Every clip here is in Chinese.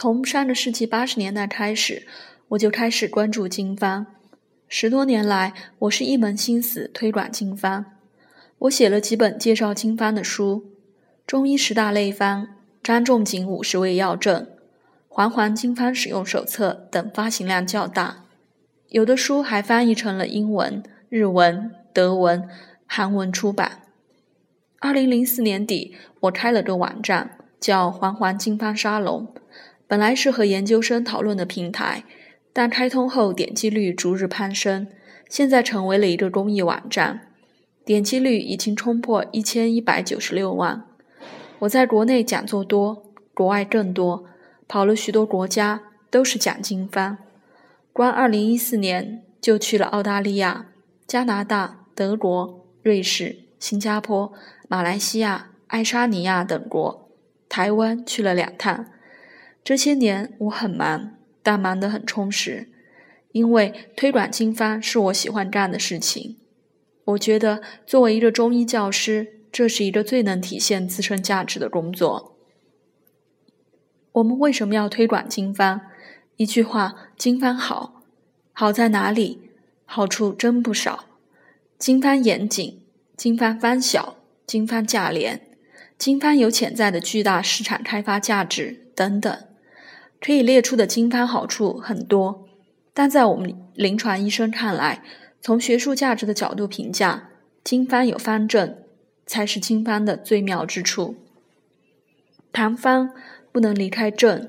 从上个世纪八十年代开始，我就开始关注经方。十多年来，我是一门心思推广经方。我写了几本介绍经方的书，《中医十大类方》《张仲景五十味药证》《环环经方使用手册》等，发行量较大。有的书还翻译成了英文、日文、德文、韩文出版。二零零四年底，我开了个网站，叫“环环经方沙龙”。本来是和研究生讨论的平台，但开通后点击率逐日攀升，现在成为了一个公益网站，点击率已经冲破一千一百九十六万。我在国内讲座多，国外更多，跑了许多国家，都是讲经方。光二零一四年就去了澳大利亚、加拿大、德国、瑞士、新加坡、马来西亚、爱沙尼亚等国，台湾去了两趟。这些年我很忙，但忙得很充实，因为推广经方是我喜欢干的事情。我觉得作为一个中医教师，这是一个最能体现自身价值的工作。我们为什么要推广经方？一句话，经方好，好在哪里？好处真不少。经方严谨，经方方小，经方价廉，经方有潜在的巨大市场开发价值等等。可以列出的经方好处很多，但在我们临床医生看来，从学术价值的角度评价，经方有方正，才是经方的最妙之处。谈方不能离开正，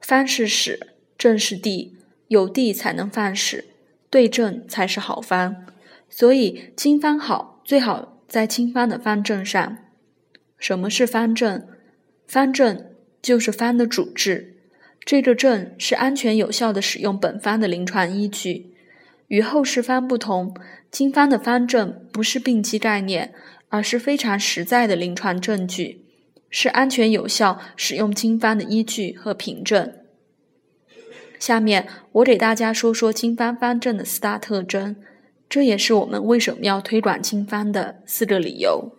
方是始，正是地，有地才能放始，对症才是好方。所以经方好，最好在经方的方正上。什么是方正？方正就是方的主治。这个证是安全有效的使用本方的临床依据，与后世方不同，经方的方证不是病机概念，而是非常实在的临床证据，是安全有效使用经方的依据和凭证。下面我给大家说说经方方证的四大特征，这也是我们为什么要推广经方的四个理由。